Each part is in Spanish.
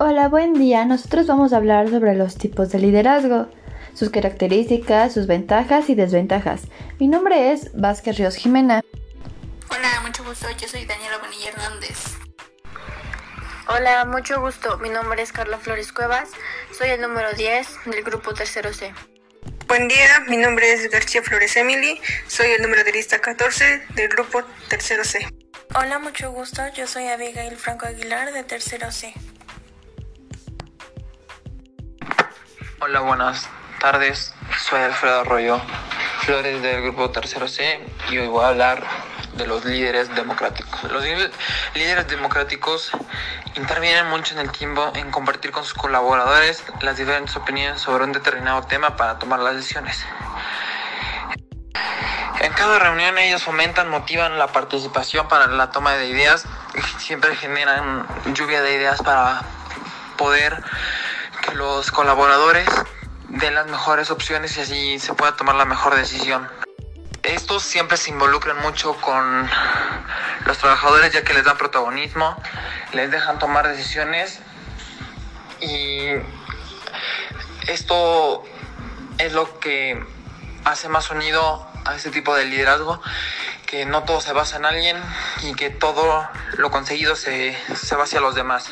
Hola, buen día. Nosotros vamos a hablar sobre los tipos de liderazgo, sus características, sus ventajas y desventajas. Mi nombre es Vázquez Ríos Jimena. Hola, mucho gusto. Yo soy Daniela Bonilla Hernández. Hola, mucho gusto. Mi nombre es Carla Flores Cuevas. Soy el número 10 del grupo Tercero C. Buen día, mi nombre es García Flores Emily. Soy el número de lista 14 del grupo Tercero C. Hola, mucho gusto. Yo soy Abigail Franco Aguilar de Tercero C. Hola, buenas tardes. Soy Alfredo Arroyo Flores del grupo Tercero C y hoy voy a hablar de los líderes democráticos. Los líderes democráticos intervienen mucho en el tiempo en compartir con sus colaboradores las diferentes opiniones sobre un determinado tema para tomar las decisiones. En cada reunión ellos fomentan, motivan la participación para la toma de ideas y siempre generan lluvia de ideas para poder los colaboradores den las mejores opciones y así se pueda tomar la mejor decisión. Estos siempre se involucran mucho con los trabajadores ya que les dan protagonismo, les dejan tomar decisiones y esto es lo que hace más unido a este tipo de liderazgo, que no todo se basa en alguien y que todo lo conseguido se, se va hacia los demás.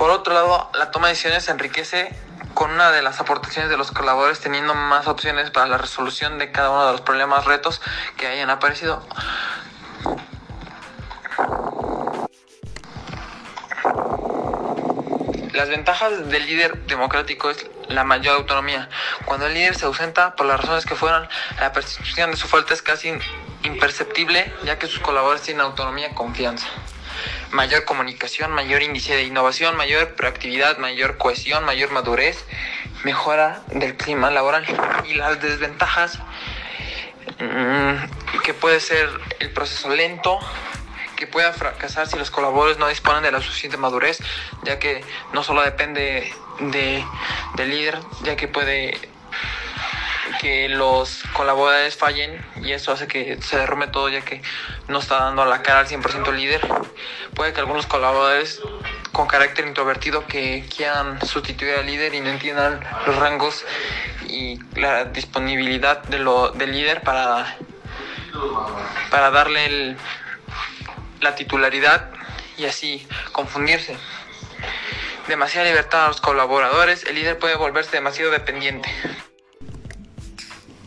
Por otro lado, la toma de decisiones se enriquece con una de las aportaciones de los colaboradores teniendo más opciones para la resolución de cada uno de los problemas, retos que hayan aparecido. Las ventajas del líder democrático es la mayor autonomía. Cuando el líder se ausenta, por las razones que fueran, la percepción de su falta es casi imperceptible, ya que sus colaboradores tienen autonomía y confianza mayor comunicación, mayor índice de innovación, mayor proactividad, mayor cohesión, mayor madurez, mejora del clima laboral. Y las desventajas, mm, que puede ser el proceso lento, que pueda fracasar si los colaboradores no disponen de la suficiente madurez, ya que no solo depende de, del líder, ya que puede que los colaboradores fallen y eso hace que se derrumbe todo ya que no está dando la cara al 100% líder. Puede que algunos colaboradores con carácter introvertido que quieran sustituir al líder y no entiendan los rangos y la disponibilidad de lo, del líder para, para darle la titularidad y así confundirse. Demasiada libertad a los colaboradores, el líder puede volverse demasiado dependiente.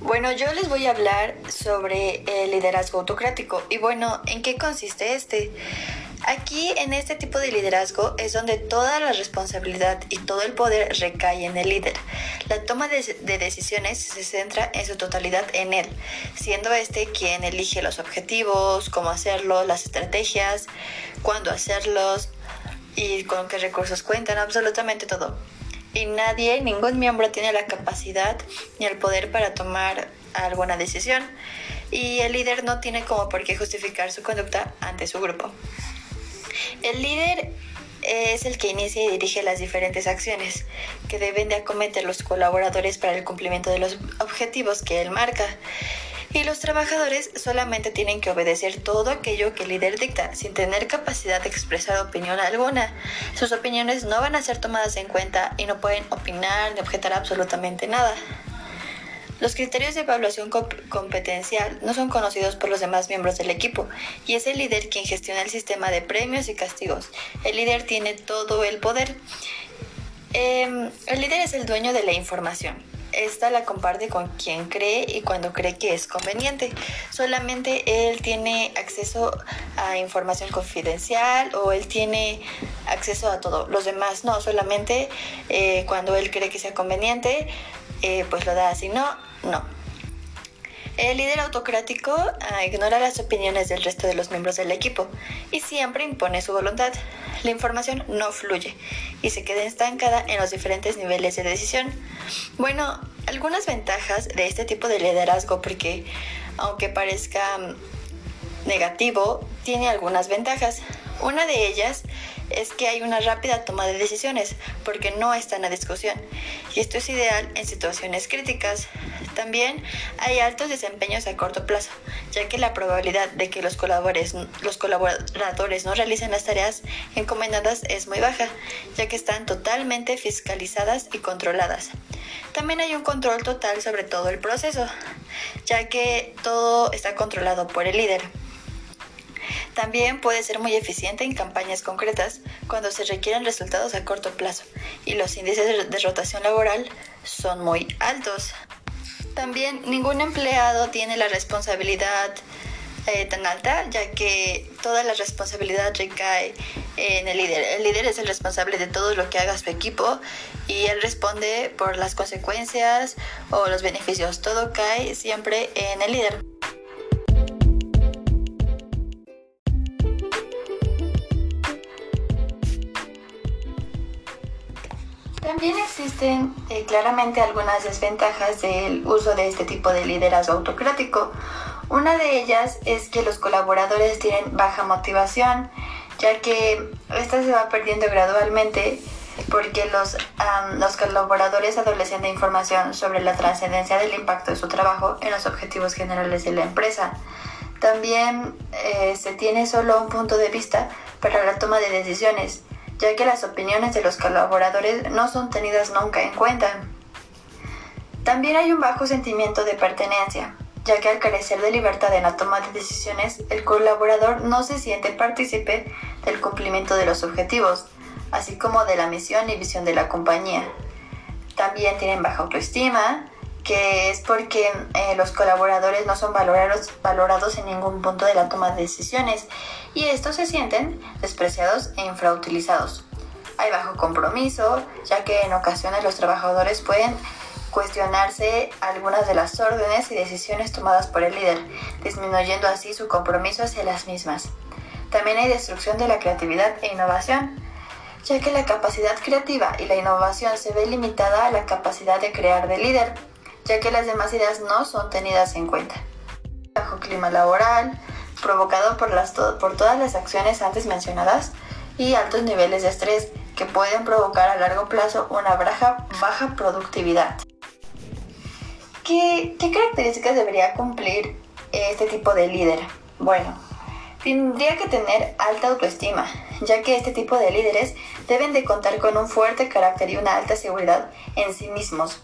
Bueno, yo les voy a hablar sobre el liderazgo autocrático. Y bueno, ¿en qué consiste este? Aquí en este tipo de liderazgo es donde toda la responsabilidad y todo el poder recae en el líder. La toma de, decisiones se centra en su totalidad en él, siendo este quien elige los objetivos, cómo hacerlo, las estrategias, cuándo hacerlos y con qué recursos cuentan, absolutamente todo y nadie, ningún miembro tiene la capacidad ni el poder para tomar alguna decisión y el líder no tiene como por qué justificar su conducta ante su grupo. El líder es el que inicia y dirige las diferentes acciones que deben de acometer los colaboradores para el cumplimiento de los objetivos que él marca y los trabajadores solamente tienen que obedecer todo aquello que el líder dicta sin tener capacidad de expresar opinión alguna. Sus opiniones no van a ser tomadas en cuenta y no pueden opinar ni objetar absolutamente nada. Los criterios de evaluación competencial no son conocidos por los demás miembros del equipo y es el líder quien gestiona el sistema de premios y castigos. El líder tiene todo el poder. Em, el líder es el dueño de la información esta la comparte con quien cree y cuando cree que es conveniente. Solamente él tiene acceso a información confidencial o él tiene acceso a todo. Los demás no, solamente eh, cuando él cree que sea conveniente, eh, pues lo da. así no, no. El líder autocrático ah, ignora las opiniones del resto de los miembros del equipo y siempre impone su voluntad. La información no fluye y se queda estancada en los diferentes niveles de decisión. Bueno, algunas ventajas de este tipo de liderazgo porque aunque parezca mm, negativo, tiene algunas ventajas. Una de ellas es que hay una rápida toma de decisiones porque no está en la discusión y esto es ideal en situaciones críticas. También hay altos desempeños a corto plazo, ya que la probabilidad de que los colaboradores, los colaboradores no realicen las tareas encomendadas es muy baja, ya que están totalmente fiscalizadas y controladas. También hay un control total sobre todo el proceso, ya que todo está controlado por el líder. También puede ser muy eficiente en campañas concretas cuando se requieren resultados a corto plazo y los índices de rotación laboral son muy altos. También ningún empleado tiene la responsabilidad eh, tan alta, ya que toda la responsabilidad recae en el líder. El líder es el responsable de todo lo que haga su equipo y él responde por las consecuencias o los beneficios. Todo cae siempre en el líder. También existen eh, claramente algunas desventajas del uso de este tipo de liderazgo autocrático. Una de ellas es que los colaboradores tienen baja motivación, ya que esta se va perdiendo gradualmente porque los, los colaboradores adolecen de información sobre la trascendencia del impacto de su trabajo en los objetivos generales de la empresa. También eh, se tiene solo un punto de vista para la toma de decisiones ya que las opiniones de los colaboradores no son tenidas nunca en cuenta. También hay un bajo sentimiento de pertenencia, ya que al carecer de libertad en la toma de decisiones, el colaborador no se siente partícipe del cumplimiento de los objetivos, así como de la misión y visión de la compañía. También tienen baja autoestima, que es porque eh, los colaboradores no son valorados, valorados en ningún punto de la toma de decisiones y estos se sienten despreciados e infrautilizados. Hay bajo compromiso, ya que en ocasiones los trabajadores pueden cuestionarse algunas de las órdenes y decisiones tomadas por el líder, disminuyendo así su compromiso hacia las mismas. También hay destrucción de la creatividad e innovación, ya que la capacidad creativa y la innovación se ve limitada a la capacidad de crear del líder, ya que las demás ideas no son tenidas en cuenta. Bajo clima laboral, provocado por, las por todas las acciones antes mencionadas y altos niveles de estrés que pueden provocar a largo plazo una baja, baja productividad. ¿Qué, ¿Qué características debería cumplir este tipo de líder? Bueno, tendría que tener alta autoestima, ya que este tipo de líderes deben de contar con un fuerte carácter y una alta seguridad en sí mismos,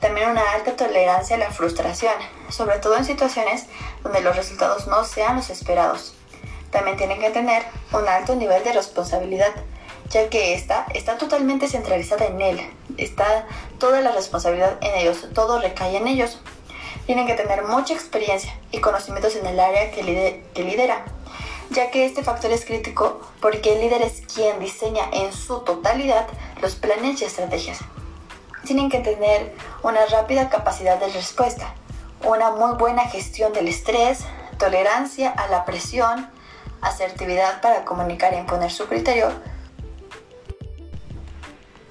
también una alta tolerancia a la frustración, sobre todo en situaciones donde los resultados no sean los esperados. También tienen que tener un alto nivel de responsabilidad, ya que esta está totalmente centralizada en él. Está toda la responsabilidad en ellos, todo recae en ellos. Tienen que tener mucha experiencia y conocimientos en el área que, que lidera, ya que este factor es crítico porque el líder es quien diseña en su totalidad los planes y estrategias tienen que tener una rápida capacidad de respuesta, una muy buena gestión del estrés, tolerancia a la presión, asertividad para comunicar e imponer su criterio.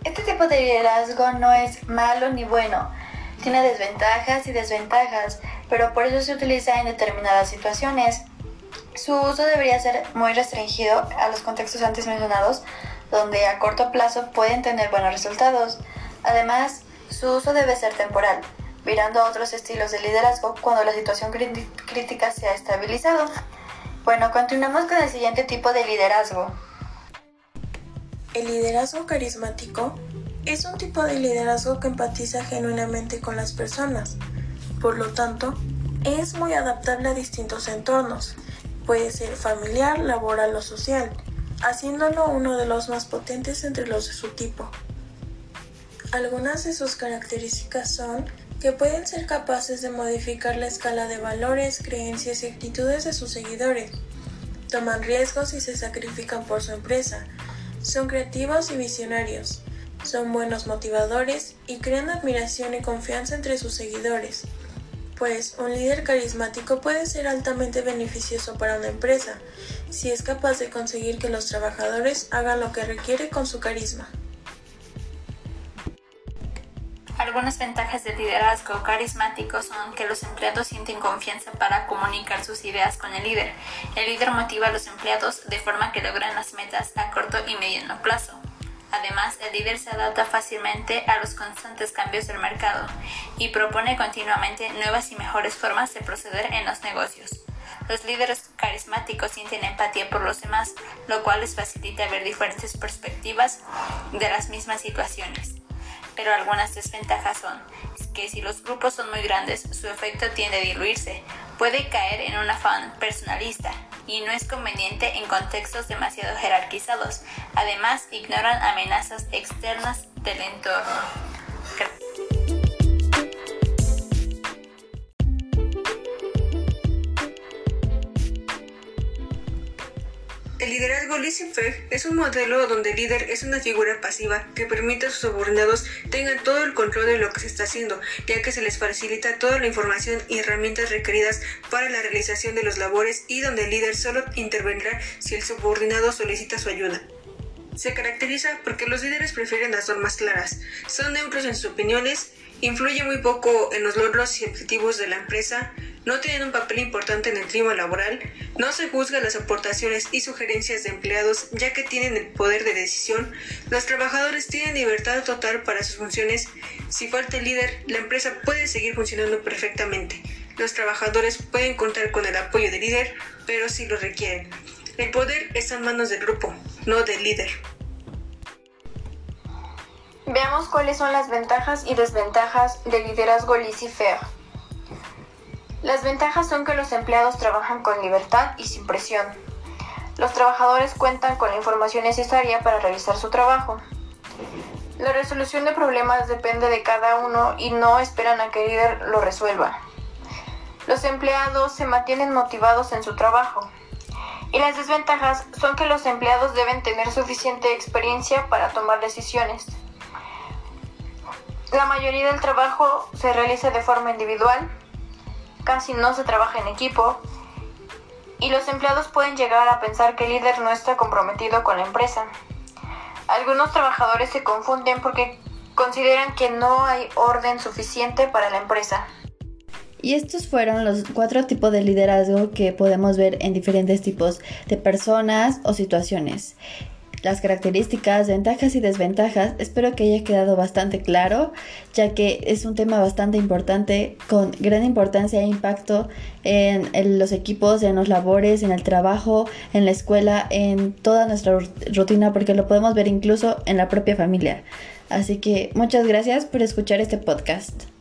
Este tipo de liderazgo no es malo ni bueno, tiene desventajas y desventajas, pero por eso se utiliza en determinadas situaciones. Su uso debería ser muy restringido a los contextos antes mencionados, donde a corto plazo pueden tener buenos resultados. Además, su uso debe ser temporal, mirando a otros estilos de liderazgo cuando la situación crítica se ha estabilizado. Bueno, continuamos con el siguiente tipo de liderazgo. El liderazgo carismático es un tipo de liderazgo que empatiza genuinamente con las personas. Por lo tanto, es muy adaptable a distintos entornos. Puede ser familiar, laboral o social, haciéndolo uno de los más potentes entre los de su tipo. Algunas de sus características son que pueden ser capaces de modificar la escala de valores, creencias y actitudes de sus seguidores. Toman riesgos y se sacrifican por su empresa. Son creativos y visionarios. Son buenos motivadores y crean admiración y confianza entre sus seguidores. Pues un líder carismático puede ser altamente beneficioso para una empresa si es capaz de conseguir que los trabajadores hagan lo que requiere con su carisma. Algunas ventajas del liderazgo carismático son que los empleados sienten confianza para comunicar sus ideas con el líder. El líder motiva a los empleados de forma que logran las metas a corto y mediano plazo. Además, el líder se adapta fácilmente a los constantes cambios del mercado y propone continuamente nuevas y mejores formas de proceder en los negocios. Los líderes carismáticos sienten empatía por los demás, lo cual les facilita ver diferentes perspectivas de las mismas situaciones pero algunas desventajas son que si los grupos son muy grandes, su efecto tiende a diluirse, puede caer en un afán personalista y no es conveniente en contextos demasiado jerarquizados. Además, ignoran amenazas externas del entorno. El liderazgo laissez-faire es un modelo donde el líder es una figura pasiva que permite a sus subordinados tengan todo el control de lo que se está haciendo, ya que se les facilita toda la información y herramientas requeridas para la realización de los labores y donde el líder solo intervendrá si el subordinado solicita su ayuda. Se caracteriza porque los líderes prefieren las normas claras, son neutros en sus opiniones, influyen muy poco en los logros y objetivos de la empresa, no tienen un papel importante en el clima laboral, no se juzgan las aportaciones y sugerencias de empleados ya que tienen el poder de decisión, los trabajadores tienen libertad total para sus funciones, si falta el líder, la empresa puede seguir funcionando perfectamente. Los trabajadores pueden contar con el apoyo del líder, pero si lo requieren. El poder está en manos del grupo, no del líder. Veamos cuáles son las ventajas y desventajas del liderazgo laissez-faire. Las ventajas son que los empleados trabajan con libertad y sin presión. Los trabajadores cuentan con la información necesaria para realizar su trabajo. La resolución de problemas depende de cada uno y no esperan a que el líder lo resuelva. Los empleados se mantienen motivados en su trabajo. Y las desventajas son que los empleados deben tener suficiente experiencia para tomar decisiones. La mayoría del trabajo se realiza de forma individual casi no se trabaja en equipo y los empleados pueden llegar a pensar que el líder no está comprometido con la empresa. Algunos trabajadores se confunden porque consideran que no hay orden suficiente para la empresa. Y estos fueron los cuatro tipos de liderazgo que podemos ver en diferentes tipos de personas o situaciones las características, ventajas y desventajas. Espero que haya quedado bastante claro, ya que es un tema bastante importante, con gran importancia e impacto en, los equipos, en los labores, en el trabajo, en la escuela, en toda nuestra rutina, porque lo podemos ver incluso en la propia familia. Así que muchas gracias por escuchar este podcast.